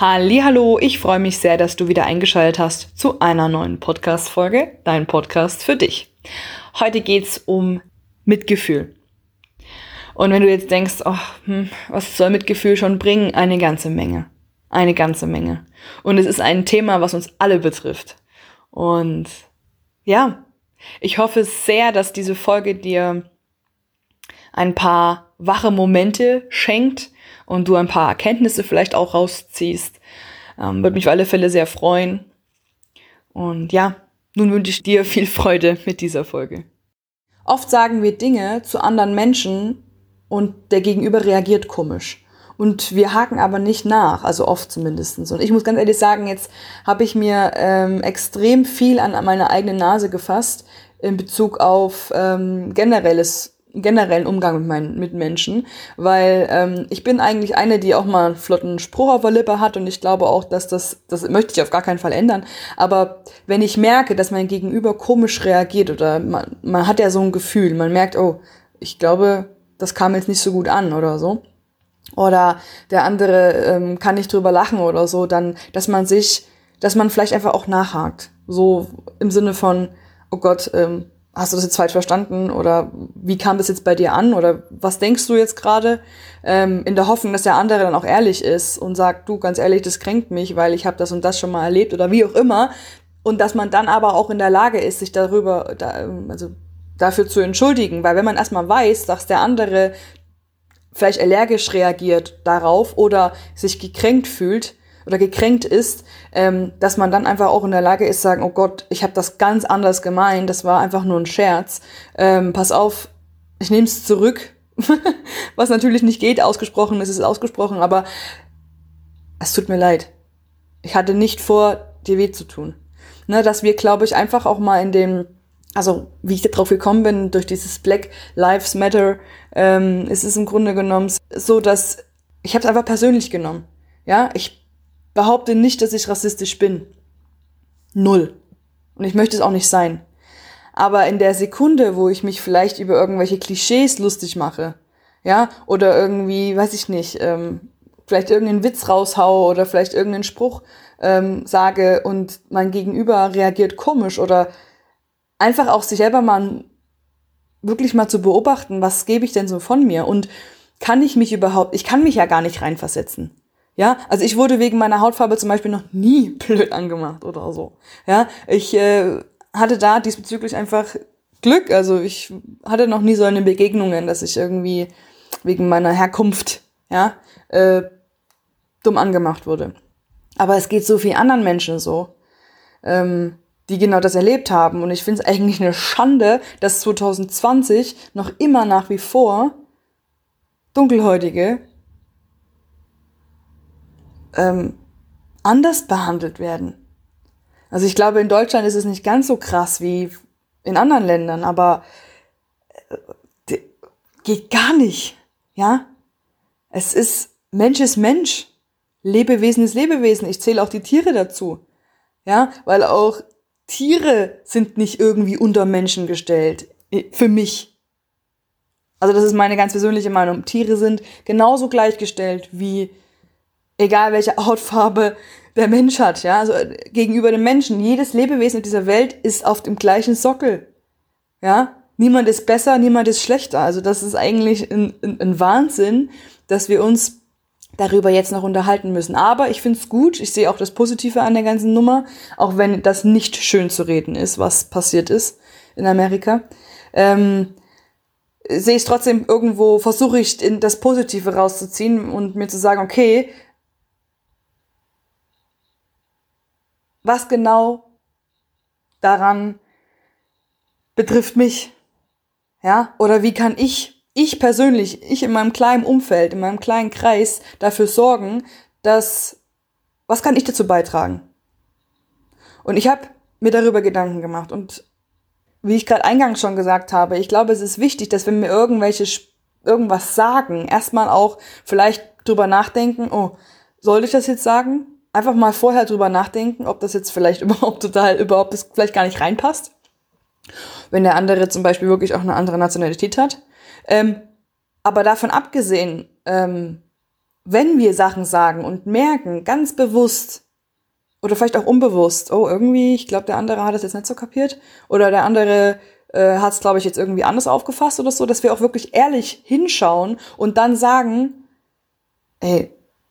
Hallo, ich freue mich sehr, dass du wieder eingeschaltet hast zu einer neuen Podcast Folge, dein Podcast für dich. Heute geht's um Mitgefühl. Und wenn du jetzt denkst, oh, hm, was soll Mitgefühl schon bringen? Eine ganze Menge. Eine ganze Menge. Und es ist ein Thema, was uns alle betrifft. Und ja, ich hoffe sehr, dass diese Folge dir ein paar wache Momente schenkt und du ein paar Erkenntnisse vielleicht auch rausziehst. Ähm, Würde mich auf alle Fälle sehr freuen. Und ja, nun wünsche ich dir viel Freude mit dieser Folge. Oft sagen wir Dinge zu anderen Menschen und der Gegenüber reagiert komisch. Und wir haken aber nicht nach, also oft zumindestens. Und ich muss ganz ehrlich sagen, jetzt habe ich mir ähm, extrem viel an meine eigene Nase gefasst in Bezug auf ähm, generelles generellen Umgang mit meinen Mitmenschen, weil ähm, ich bin eigentlich eine, die auch mal einen flotten Spruch auf der Lippe hat und ich glaube auch, dass das, das möchte ich auf gar keinen Fall ändern, aber wenn ich merke, dass mein Gegenüber komisch reagiert oder man, man hat ja so ein Gefühl, man merkt, oh, ich glaube, das kam jetzt nicht so gut an oder so, oder der andere ähm, kann nicht drüber lachen oder so, dann, dass man sich, dass man vielleicht einfach auch nachhakt, so im Sinne von, oh Gott, ähm, hast du das jetzt falsch verstanden oder wie kam das jetzt bei dir an oder was denkst du jetzt gerade ähm, in der Hoffnung, dass der andere dann auch ehrlich ist und sagt, du ganz ehrlich, das kränkt mich, weil ich habe das und das schon mal erlebt oder wie auch immer. Und dass man dann aber auch in der Lage ist, sich darüber da, also dafür zu entschuldigen, weil wenn man erstmal weiß, dass der andere vielleicht allergisch reagiert darauf oder sich gekränkt fühlt, oder gekränkt ist, ähm, dass man dann einfach auch in der Lage ist, sagen, oh Gott, ich habe das ganz anders gemeint, das war einfach nur ein Scherz. Ähm, pass auf, ich nehme es zurück. Was natürlich nicht geht, ausgesprochen ist es ausgesprochen, aber es tut mir leid. Ich hatte nicht vor, dir weh zu tun. Ne, dass wir, glaube ich, einfach auch mal in dem, also wie ich darauf gekommen bin, durch dieses Black Lives Matter, ähm, ist es im Grunde genommen so, dass ich habe es einfach persönlich genommen. Ja, ich behaupte nicht, dass ich rassistisch bin. Null. Und ich möchte es auch nicht sein. Aber in der Sekunde, wo ich mich vielleicht über irgendwelche Klischees lustig mache, ja, oder irgendwie, weiß ich nicht, ähm, vielleicht irgendeinen Witz raushau oder vielleicht irgendeinen Spruch ähm, sage und mein Gegenüber reagiert komisch oder einfach auch sich selber mal wirklich mal zu beobachten, was gebe ich denn so von mir und kann ich mich überhaupt, ich kann mich ja gar nicht reinversetzen. Ja, also ich wurde wegen meiner Hautfarbe zum Beispiel noch nie blöd angemacht oder so. Ja, ich äh, hatte da diesbezüglich einfach Glück. Also ich hatte noch nie so eine Begegnungen, dass ich irgendwie wegen meiner Herkunft, ja, äh, dumm angemacht wurde. Aber es geht so vielen anderen Menschen so, ähm, die genau das erlebt haben. Und ich finde es eigentlich eine Schande, dass 2020 noch immer nach wie vor Dunkelhäutige ähm, anders behandelt werden. Also ich glaube, in Deutschland ist es nicht ganz so krass wie in anderen Ländern, aber äh, geht gar nicht. Ja, es ist Mensch ist Mensch, Lebewesen ist Lebewesen. Ich zähle auch die Tiere dazu. Ja, weil auch Tiere sind nicht irgendwie unter Menschen gestellt. Für mich. Also das ist meine ganz persönliche Meinung. Tiere sind genauso gleichgestellt wie egal welche Hautfarbe der Mensch hat, ja, also gegenüber dem Menschen. Jedes Lebewesen in dieser Welt ist auf dem gleichen Sockel, ja. Niemand ist besser, niemand ist schlechter. Also das ist eigentlich ein, ein, ein Wahnsinn, dass wir uns darüber jetzt noch unterhalten müssen. Aber ich finde es gut, ich sehe auch das Positive an der ganzen Nummer, auch wenn das nicht schön zu reden ist, was passiert ist in Amerika. Ähm, sehe ich trotzdem irgendwo, versuche ich das Positive rauszuziehen und mir zu sagen, okay, was genau daran betrifft mich? Ja, oder wie kann ich, ich persönlich, ich in meinem kleinen Umfeld, in meinem kleinen Kreis dafür sorgen, dass, was kann ich dazu beitragen? Und ich habe mir darüber Gedanken gemacht und wie ich gerade eingangs schon gesagt habe, ich glaube, es ist wichtig, dass wenn wir irgendwelche irgendwas sagen, erstmal auch vielleicht drüber nachdenken, oh, soll ich das jetzt sagen? Einfach mal vorher drüber nachdenken, ob das jetzt vielleicht überhaupt total, überhaupt das vielleicht gar nicht reinpasst. Wenn der andere zum Beispiel wirklich auch eine andere Nationalität hat. Ähm, aber davon abgesehen, ähm, wenn wir Sachen sagen und merken, ganz bewusst oder vielleicht auch unbewusst, oh, irgendwie, ich glaube, der andere hat es jetzt nicht so kapiert oder der andere äh, hat es, glaube ich, jetzt irgendwie anders aufgefasst oder so, dass wir auch wirklich ehrlich hinschauen und dann sagen, ey,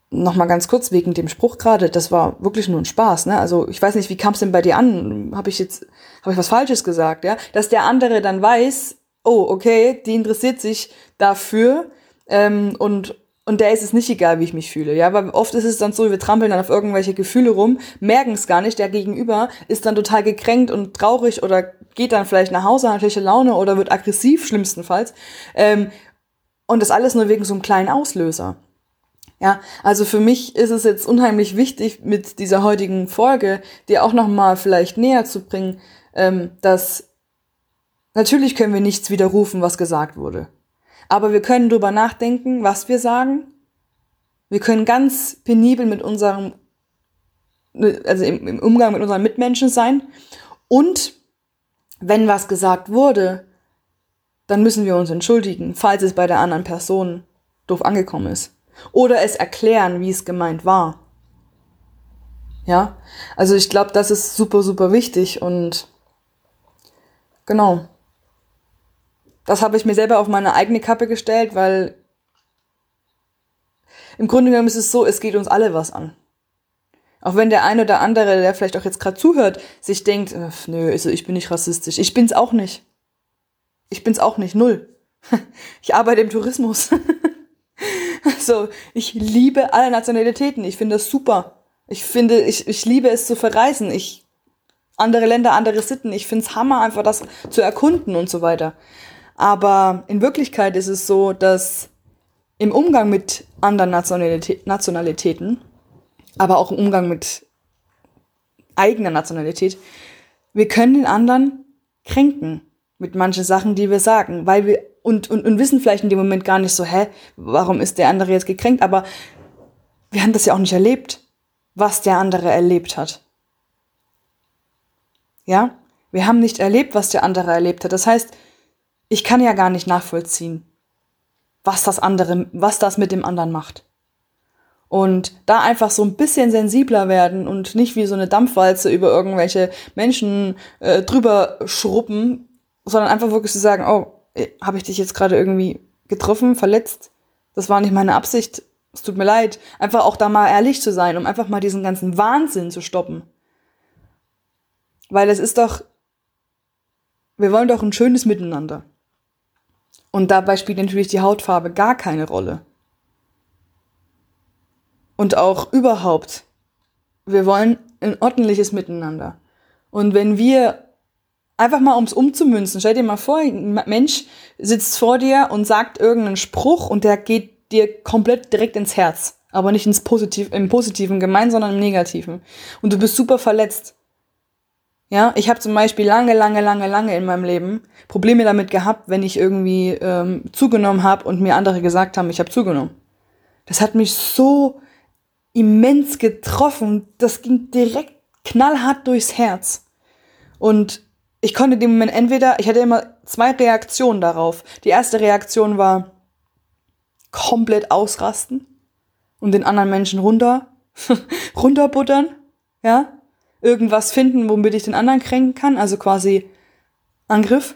nochmal ganz kurz wegen dem Spruch gerade, das war wirklich nur ein Spaß, ne? Also ich weiß nicht, wie kam es denn bei dir an? Habe ich jetzt, habe ich was Falsches gesagt, ja? Dass der andere dann weiß, oh, okay, die interessiert sich dafür ähm, und und der ist es nicht egal, wie ich mich fühle. Ja, weil oft ist es dann so, wir trampeln dann auf irgendwelche Gefühle rum, merken es gar nicht. Der Gegenüber ist dann total gekränkt und traurig oder geht dann vielleicht nach Hause, hat schlechte Laune oder wird aggressiv, schlimmstenfalls. Ähm, und das alles nur wegen so einem kleinen Auslöser. Ja, also für mich ist es jetzt unheimlich wichtig, mit dieser heutigen Folge dir auch nochmal vielleicht näher zu bringen, ähm, dass natürlich können wir nichts widerrufen, was gesagt wurde. Aber wir können drüber nachdenken, was wir sagen. Wir können ganz penibel mit unserem, also im, im Umgang mit unseren Mitmenschen sein. Und wenn was gesagt wurde, dann müssen wir uns entschuldigen, falls es bei der anderen Person doof angekommen ist. Oder es erklären, wie es gemeint war. Ja, also ich glaube, das ist super, super wichtig und genau das habe ich mir selber auf meine eigene Kappe gestellt, weil im Grunde genommen ist es so, es geht uns alle was an. Auch wenn der eine oder andere, der vielleicht auch jetzt gerade zuhört, sich denkt, nö, also ich bin nicht rassistisch. Ich bin's auch nicht. Ich bin's auch nicht, null. Ich arbeite im Tourismus. so, ich liebe alle Nationalitäten. Ich finde das super. Ich finde, ich, ich liebe es zu verreisen. Ich andere Länder, andere Sitten. Ich find's Hammer, einfach das zu erkunden und so weiter. Aber in Wirklichkeit ist es so, dass im Umgang mit anderen Nationalität, Nationalitäten, aber auch im Umgang mit eigener Nationalität, wir können den anderen kränken mit manchen Sachen, die wir sagen, weil wir und, und, und wissen vielleicht in dem Moment gar nicht so, hä, warum ist der andere jetzt gekränkt? Aber wir haben das ja auch nicht erlebt, was der andere erlebt hat. Ja? Wir haben nicht erlebt, was der andere erlebt hat. Das heißt, ich kann ja gar nicht nachvollziehen, was das andere, was das mit dem anderen macht. Und da einfach so ein bisschen sensibler werden und nicht wie so eine Dampfwalze über irgendwelche Menschen äh, drüber schruppen, sondern einfach wirklich zu sagen, oh, habe ich dich jetzt gerade irgendwie getroffen, verletzt? Das war nicht meine Absicht. Es tut mir leid. Einfach auch da mal ehrlich zu sein, um einfach mal diesen ganzen Wahnsinn zu stoppen. Weil es ist doch, wir wollen doch ein schönes Miteinander. Und dabei spielt natürlich die Hautfarbe gar keine Rolle. Und auch überhaupt. Wir wollen ein ordentliches Miteinander. Und wenn wir einfach mal ums umzumünzen, stell dir mal vor, ein Mensch sitzt vor dir und sagt irgendeinen Spruch und der geht dir komplett direkt ins Herz. Aber nicht ins Positiv, im Positiven gemeint, sondern im Negativen. Und du bist super verletzt. Ja, ich habe zum Beispiel lange, lange, lange, lange in meinem Leben Probleme damit gehabt, wenn ich irgendwie ähm, zugenommen habe und mir andere gesagt haben, ich habe zugenommen. Das hat mich so immens getroffen. Das ging direkt knallhart durchs Herz. Und ich konnte in dem Moment entweder, ich hatte immer zwei Reaktionen darauf. Die erste Reaktion war komplett ausrasten und den anderen Menschen runter, runterbuttern, ja, irgendwas finden, womit ich den anderen kränken kann, also quasi Angriff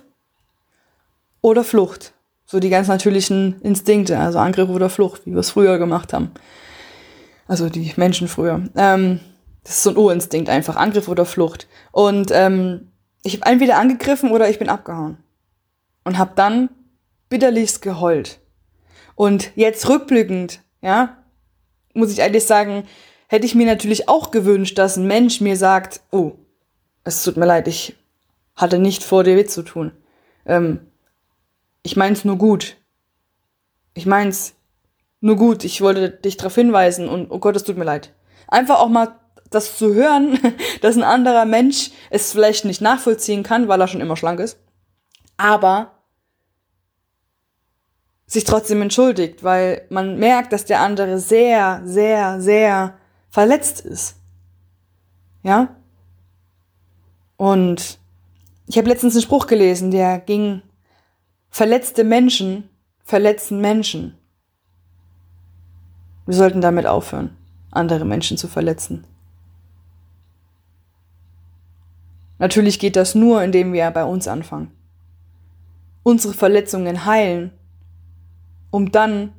oder Flucht. So die ganz natürlichen Instinkte, also Angriff oder Flucht, wie wir es früher gemacht haben. Also die Menschen früher. Ähm, das ist so ein Urinstinkt einfach, Angriff oder Flucht. Und ähm, ich habe entweder angegriffen oder ich bin abgehauen. Und habe dann bitterlichst geheult. Und jetzt rückblickend, ja, muss ich eigentlich sagen, hätte ich mir natürlich auch gewünscht, dass ein Mensch mir sagt, oh, es tut mir leid, ich hatte nicht vor, dir weh zu tun. Ähm, ich mein's nur gut. Ich mein's nur gut. Ich wollte dich darauf hinweisen und oh Gott, es tut mir leid. Einfach auch mal das zu hören, dass ein anderer Mensch es vielleicht nicht nachvollziehen kann, weil er schon immer schlank ist, aber sich trotzdem entschuldigt, weil man merkt, dass der andere sehr, sehr, sehr verletzt ist. Ja? Und ich habe letztens einen Spruch gelesen, der ging, verletzte Menschen verletzen Menschen. Wir sollten damit aufhören, andere Menschen zu verletzen. Natürlich geht das nur, indem wir bei uns anfangen. Unsere Verletzungen heilen, um dann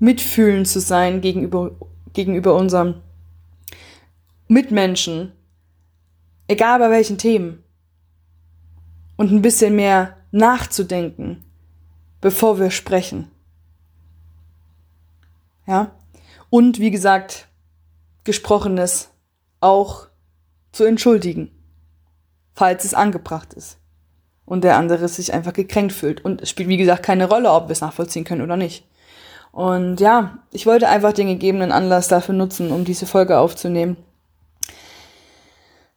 mitfühlend zu sein gegenüber, gegenüber unserem Mitmenschen, egal bei welchen Themen. Und ein bisschen mehr nachzudenken, bevor wir sprechen. Ja? Und wie gesagt, gesprochenes auch zu entschuldigen, falls es angebracht ist und der andere sich einfach gekränkt fühlt. Und es spielt, wie gesagt, keine Rolle, ob wir es nachvollziehen können oder nicht. Und ja, ich wollte einfach den gegebenen Anlass dafür nutzen, um diese Folge aufzunehmen.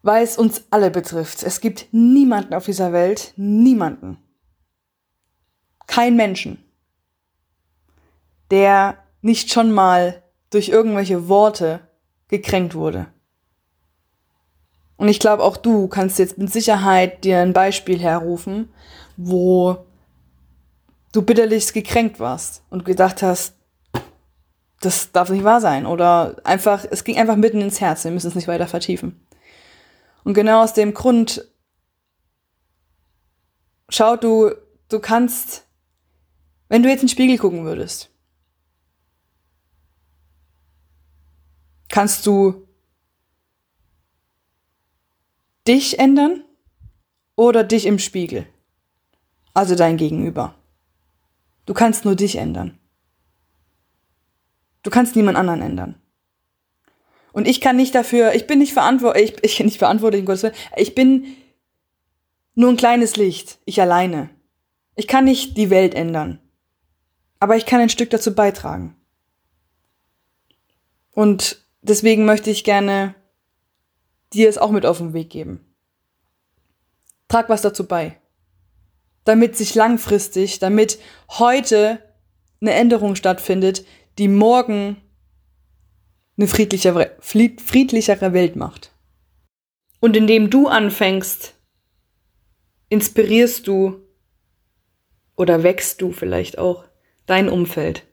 Weil es uns alle betrifft. Es gibt niemanden auf dieser Welt, niemanden, kein Menschen, der nicht schon mal durch irgendwelche Worte gekränkt wurde. Und ich glaube, auch du kannst jetzt mit Sicherheit dir ein Beispiel herrufen, wo du bitterlich gekränkt warst und gedacht hast, das darf nicht wahr sein. Oder einfach, es ging einfach mitten ins Herz, wir müssen es nicht weiter vertiefen. Und genau aus dem Grund, schau du, du kannst, wenn du jetzt in den Spiegel gucken würdest, kannst du dich ändern oder dich im Spiegel. Also dein Gegenüber. Du kannst nur dich ändern. Du kannst niemand anderen ändern. Und ich kann nicht dafür, ich bin nicht verantwortlich, ich, ich bin nicht verantwortlich, um Gottes Willen. Ich bin nur ein kleines Licht, ich alleine. Ich kann nicht die Welt ändern. Aber ich kann ein Stück dazu beitragen. Und deswegen möchte ich gerne dir es auch mit auf den Weg geben. Trag was dazu bei. Damit sich langfristig, damit heute eine Änderung stattfindet, die morgen eine friedlichere, friedlichere Welt macht. Und indem du anfängst, inspirierst du oder wächst du vielleicht auch dein Umfeld.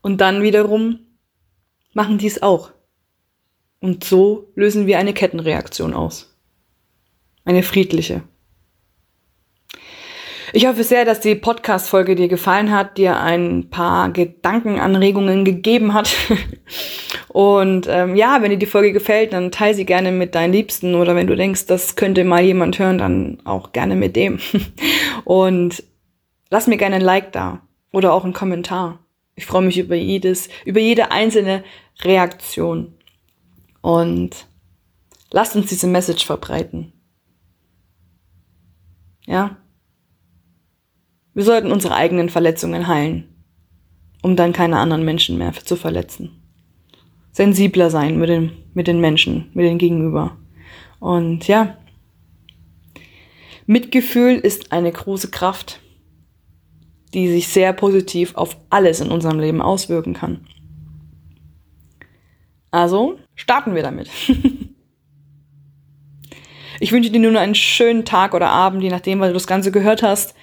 Und dann wiederum machen die es auch. Und so lösen wir eine Kettenreaktion aus. Eine friedliche. Ich hoffe sehr, dass die Podcast-Folge dir gefallen hat, dir ein paar Gedankenanregungen gegeben hat. Und ähm, ja, wenn dir die Folge gefällt, dann teile sie gerne mit deinen Liebsten oder wenn du denkst, das könnte mal jemand hören, dann auch gerne mit dem. Und lass mir gerne ein Like da oder auch einen Kommentar. Ich freue mich über jedes, über jede einzelne Reaktion. Und lasst uns diese Message verbreiten. Ja? Wir sollten unsere eigenen Verletzungen heilen, um dann keine anderen Menschen mehr zu verletzen. Sensibler sein mit den, mit den Menschen, mit den Gegenüber. Und ja, Mitgefühl ist eine große Kraft, die sich sehr positiv auf alles in unserem Leben auswirken kann. Also starten wir damit. ich wünsche dir nun einen schönen Tag oder Abend, je nachdem, weil du das Ganze gehört hast.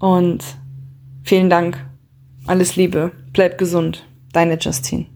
Und vielen Dank. Alles Liebe. Bleib gesund. Deine Justine.